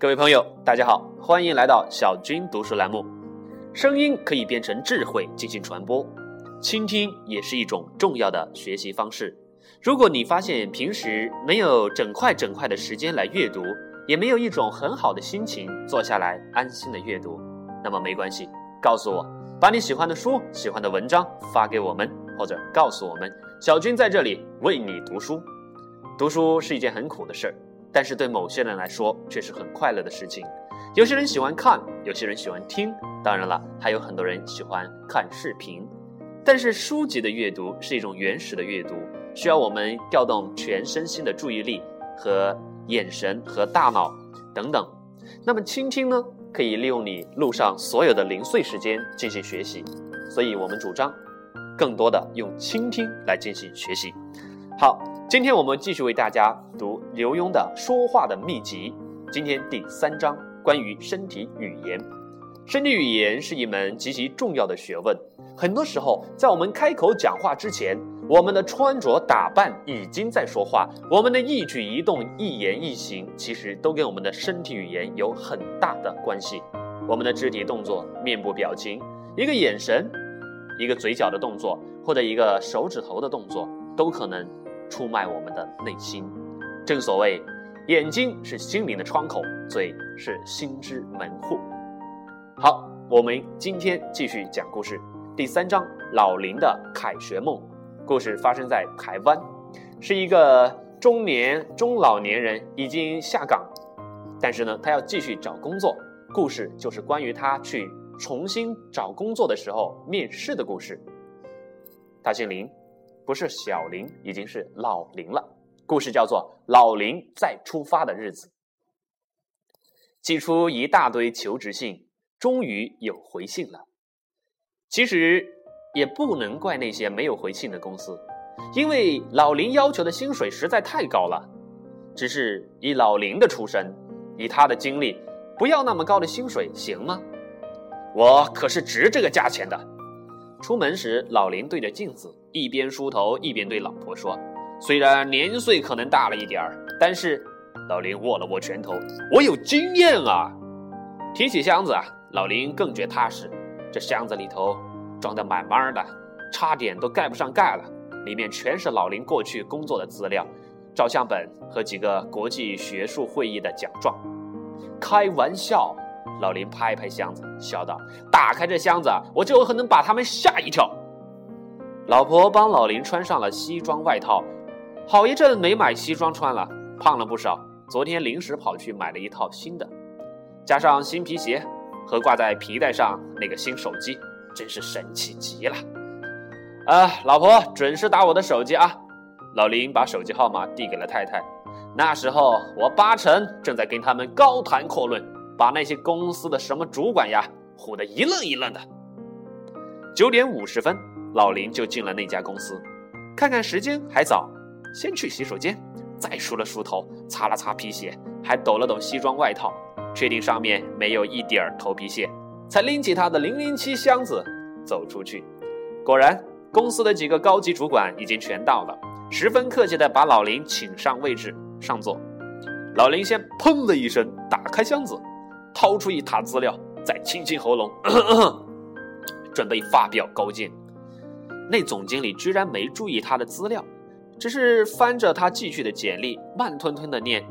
各位朋友，大家好，欢迎来到小军读书栏目。声音可以变成智慧进行传播，倾听也是一种重要的学习方式。如果你发现平时没有整块整块的时间来阅读，也没有一种很好的心情坐下来安心的阅读，那么没关系，告诉我，把你喜欢的书、喜欢的文章发给我们，或者告诉我们，小军在这里为你读书。读书是一件很苦的事儿。但是对某些人来说却是很快乐的事情，有些人喜欢看，有些人喜欢听，当然了，还有很多人喜欢看视频。但是书籍的阅读是一种原始的阅读，需要我们调动全身心的注意力和眼神和大脑等等。那么倾听呢，可以利用你路上所有的零碎时间进行学习，所以我们主张更多的用倾听来进行学习。好。今天我们继续为大家读刘墉的《说话的秘籍》，今天第三章关于身体语言。身体语言是一门极其重要的学问。很多时候，在我们开口讲话之前，我们的穿着打扮已经在说话，我们的一举一动、一言一行，其实都跟我们的身体语言有很大的关系。我们的肢体动作、面部表情、一个眼神、一个嘴角的动作，或者一个手指头的动作，都可能。出卖我们的内心，正所谓，眼睛是心灵的窗口，嘴是心之门户。好，我们今天继续讲故事，第三章老林的凯旋梦。故事发生在台湾，是一个中年中老年人已经下岗，但是呢，他要继续找工作。故事就是关于他去重新找工作的时候面试的故事。他姓林。不是小林，已经是老林了。故事叫做《老林再出发的日子》。寄出一大堆求职信，终于有回信了。其实也不能怪那些没有回信的公司，因为老林要求的薪水实在太高了。只是以老林的出身，以他的经历，不要那么高的薪水行吗？我可是值这个价钱的。出门时，老林对着镜子，一边梳头一边对老婆说：“虽然年岁可能大了一点儿，但是……”老林握了握拳头：“我有经验啊！”提起箱子啊，老林更觉踏实。这箱子里头装得满满的，差点都盖不上盖了。里面全是老林过去工作的资料、照相本和几个国际学术会议的奖状。开玩笑。老林拍拍箱子，笑道：“打开这箱子，我就有可能把他们吓一跳。”老婆帮老林穿上了西装外套，好一阵没买西装穿了，胖了不少。昨天临时跑去买了一套新的，加上新皮鞋和挂在皮带上那个新手机，真是神气极了。啊，老婆，准时打我的手机啊！老林把手机号码递给了太太。那时候我八成正在跟他们高谈阔论。把那些公司的什么主管呀唬得一愣一愣的。九点五十分，老林就进了那家公司。看看时间还早，先去洗手间，再梳了梳头，擦了擦皮鞋，还抖了抖西装外套，确定上面没有一点儿头皮屑，才拎起他的零零七箱子走出去。果然，公司的几个高级主管已经全到了，十分客气地把老林请上位置上座。老林先砰的一声打开箱子。掏出一沓资料，再清清喉咙，准备发表高见。那总经理居然没注意他的资料，只是翻着他寄去的简历，慢吞吞的念：“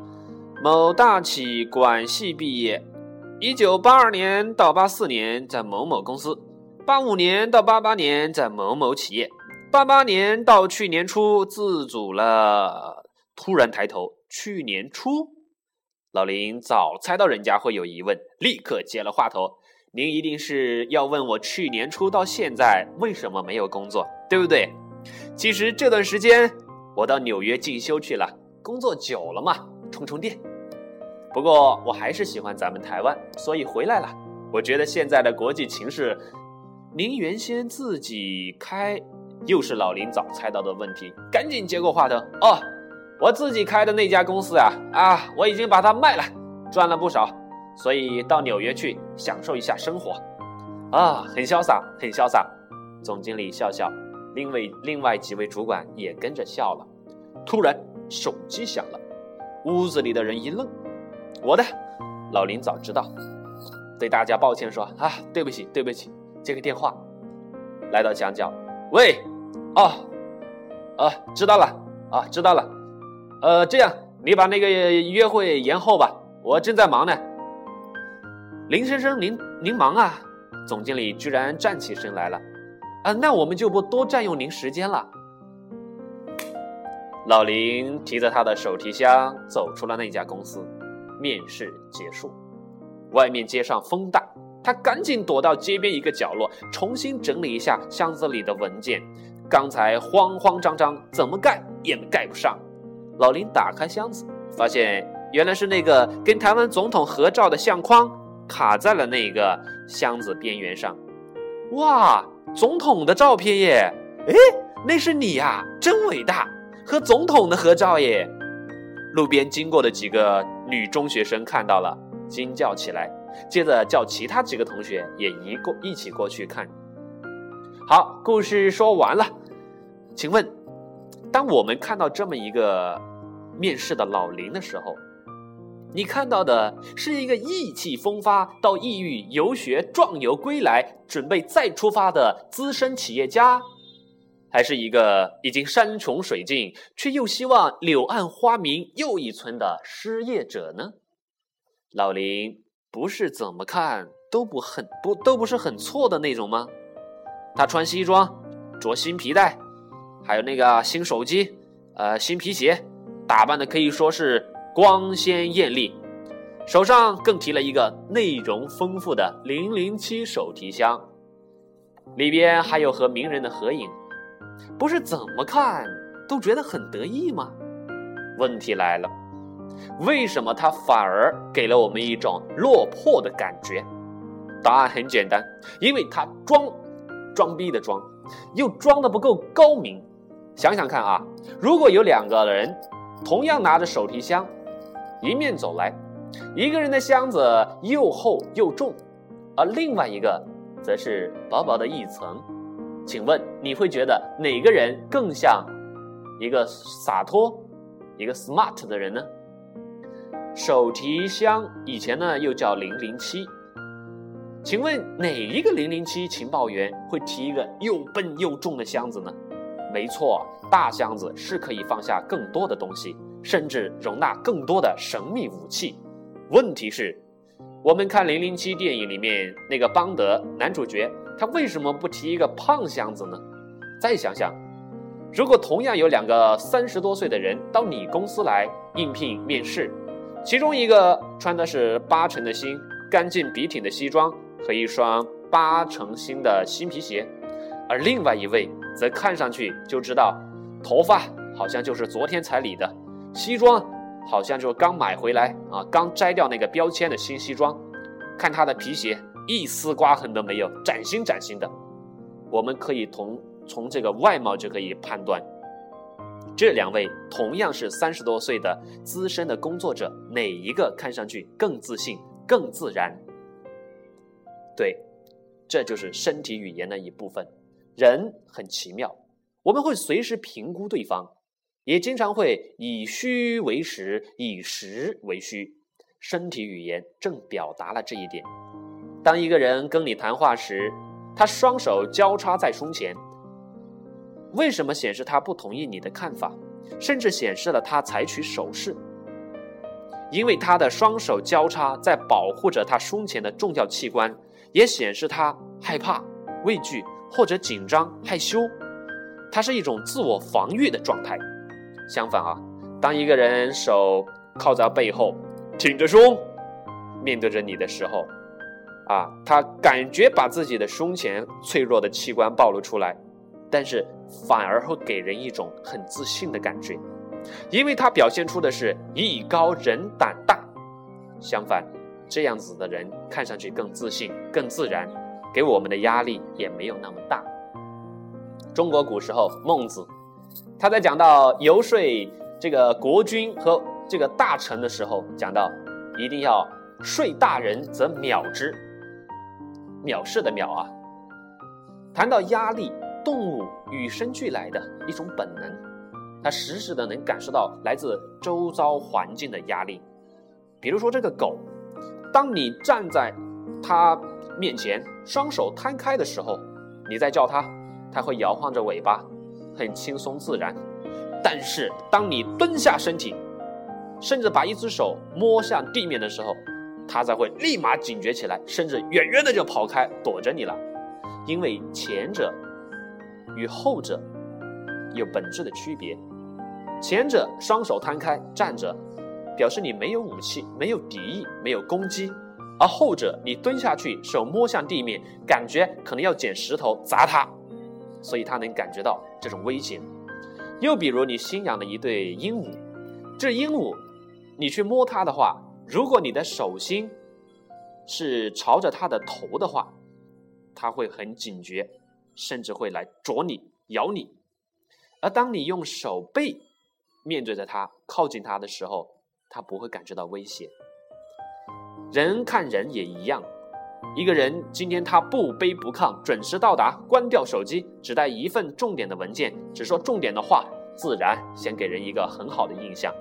某大企管系毕业，一九八二年到八四年在某某公司，八五年到八八年在某某企业，八八年到去年初自主了。”突然抬头，去年初。老林早猜到人家会有疑问，立刻接了话头：“您一定是要问我去年初到现在为什么没有工作，对不对？其实这段时间我到纽约进修去了，工作久了嘛，充充电。不过我还是喜欢咱们台湾，所以回来了。我觉得现在的国际情势，您原先自己开，又是老林早猜到的问题，赶紧接过话头哦。”我自己开的那家公司啊啊，我已经把它卖了，赚了不少，所以到纽约去享受一下生活，啊，很潇洒，很潇洒。总经理笑笑，另外另外几位主管也跟着笑了。突然手机响了，屋子里的人一愣，我的，老林早知道，对大家抱歉说啊，对不起，对不起，接个电话，来到墙角，喂，哦，啊，知道了，啊，知道了，呃，这样，你把那个约会延后吧，我正在忙呢。林先生，您您忙啊？总经理居然站起身来了，啊，那我们就不多占用您时间了。老林提着他的手提箱走出了那家公司，面试结束。外面街上风大，他赶紧躲到街边一个角落，重新整理一下箱子里的文件。刚才慌慌张张，怎么盖也盖不上。老林打开箱子，发现原来是那个跟台湾总统合照的相框。卡在了那个箱子边缘上，哇，总统的照片耶！哎，那是你呀，真伟大，和总统的合照耶！路边经过的几个女中学生看到了，惊叫起来，接着叫其他几个同学也一过一起过去看。好，故事说完了，请问，当我们看到这么一个面试的老林的时候。你看到的是一个意气风发到异域游学壮游归来，准备再出发的资深企业家，还是一个已经山穷水尽却又希望柳暗花明又一村的失业者呢？老林不是怎么看都不很不都不是很错的那种吗？他穿西装，着新皮带，还有那个新手机，呃，新皮鞋，打扮的可以说是。光鲜艳丽，手上更提了一个内容丰富的零零七手提箱，里边还有和名人的合影，不是怎么看都觉得很得意吗？问题来了，为什么他反而给了我们一种落魄的感觉？答案很简单，因为他装，装逼的装，又装的不够高明。想想看啊，如果有两个人同样拿着手提箱。迎面走来，一个人的箱子又厚又重，而另外一个则是薄薄的一层。请问你会觉得哪个人更像一个洒脱、一个 smart 的人呢？手提箱以前呢又叫零零七，请问哪一个零零七情报员会提一个又笨又重的箱子呢？没错，大箱子是可以放下更多的东西。甚至容纳更多的神秘武器。问题是，我们看《零零七》电影里面那个邦德男主角，他为什么不提一个胖箱子呢？再想想，如果同样有两个三十多岁的人到你公司来应聘面试，其中一个穿的是八成的新、干净笔挺的西装和一双八成新的新皮鞋，而另外一位则看上去就知道，头发好像就是昨天才理的。西装好像就刚买回来啊，刚摘掉那个标签的新西装。看他的皮鞋，一丝刮痕都没有，崭新崭新的。我们可以从从这个外貌就可以判断，这两位同样是三十多岁的资深的工作者，哪一个看上去更自信、更自然？对，这就是身体语言的一部分。人很奇妙，我们会随时评估对方。也经常会以虚为实，以实为虚。身体语言正表达了这一点。当一个人跟你谈话时，他双手交叉在胸前，为什么显示他不同意你的看法，甚至显示了他采取手势？因为他的双手交叉在保护着他胸前的重要器官，也显示他害怕、畏惧或者紧张、害羞。它是一种自我防御的状态。相反啊，当一个人手靠在背后，挺着胸，面对着你的时候，啊，他感觉把自己的胸前脆弱的器官暴露出来，但是反而会给人一种很自信的感觉，因为他表现出的是艺高人胆大。相反，这样子的人看上去更自信、更自然，给我们的压力也没有那么大。中国古时候，孟子。他在讲到游说这个国君和这个大臣的时候，讲到一定要说大人则藐之，藐视的藐啊。谈到压力，动物与生俱来的一种本能，它时时的能感受到来自周遭环境的压力。比如说这个狗，当你站在他面前，双手摊开的时候，你在叫他，他会摇晃着尾巴，很轻松自然。但是当你蹲下身体，甚至把一只手摸向地面的时候，他才会立马警觉起来，甚至远远的就跑开，躲着你了。因为前者与后者有本质的区别。前者双手摊开站着，表示你没有武器、没有敌意、没有攻击；而后者你蹲下去，手摸向地面，感觉可能要捡石头砸他，所以他能感觉到这种危险。又比如你新养的一对鹦鹉，这鹦鹉，你去摸它的话，如果你的手心是朝着它的头的话，它会很警觉，甚至会来啄你、咬你；而当你用手背面对着它、靠近它的时候，它不会感觉到危险。人看人也一样，一个人今天他不卑不亢，准时到达，关掉手机，只带一份重点的文件，只说重点的话，自然先给人一个很好的印象。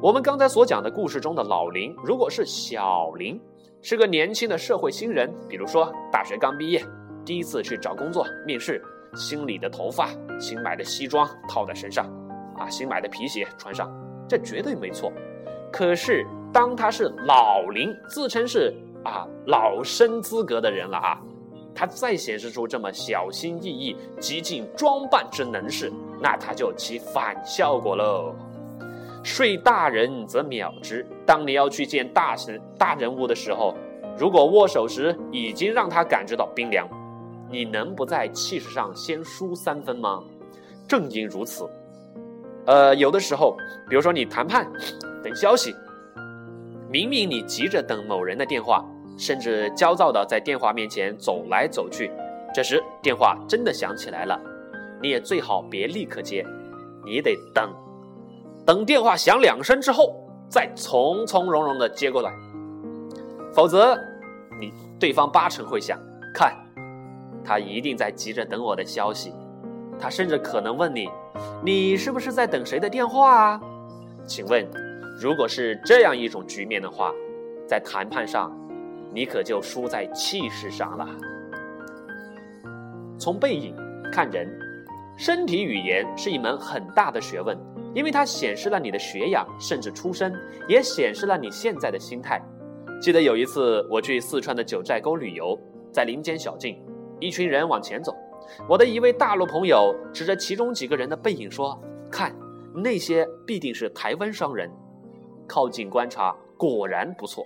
我们刚才所讲的故事中的老林，如果是小林，是个年轻的社会新人，比如说大学刚毕业，第一次去找工作面试，新理的头发，新买的西装套在身上，啊，新买的皮鞋穿上，这绝对没错。可是当他是老林，自称是啊老生资格的人了啊，他再显示出这么小心翼翼、极尽装扮之能事，那他就起反效果喽。睡大人则秒之。当你要去见大神、大人物的时候，如果握手时已经让他感觉到冰凉，你能不在气势上先输三分吗？正因如此，呃，有的时候，比如说你谈判、等消息，明明你急着等某人的电话，甚至焦躁的在电话面前走来走去，这时电话真的响起来了，你也最好别立刻接，你得等。等电话响两声之后，再从从容容的接过来，否则，你对方八成会想，看，他一定在急着等我的消息，他甚至可能问你，你是不是在等谁的电话啊？请问，如果是这样一种局面的话，在谈判上，你可就输在气势上了。从背影看人，身体语言是一门很大的学问。因为它显示了你的学养，甚至出身，也显示了你现在的心态。记得有一次我去四川的九寨沟旅游，在林间小径，一群人往前走，我的一位大陆朋友指着其中几个人的背影说：“看，那些必定是台湾商人。”靠近观察，果然不错。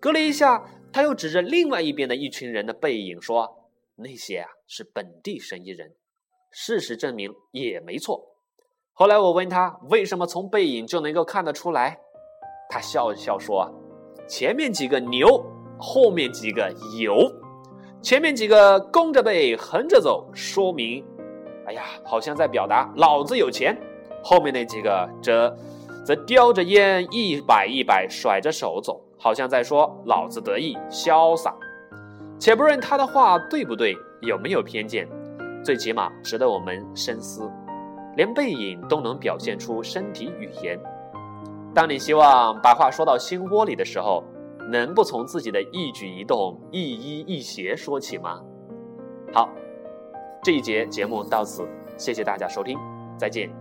隔了一下，他又指着另外一边的一群人的背影说：“那些啊是本地生意人。”事实证明也没错。后来我问他为什么从背影就能够看得出来，他笑笑说：“前面几个牛，后面几个油。前面几个弓着背横着走，说明，哎呀，好像在表达老子有钱；后面那几个则则叼着烟一摆一摆甩着手走，好像在说老子得意潇洒。且不论他的话对不对，有没有偏见，最起码值得我们深思。”连背影都能表现出身体语言。当你希望把话说到心窝里的时候，能不从自己的一举一动、一衣一鞋说起吗？好，这一节节目到此，谢谢大家收听，再见。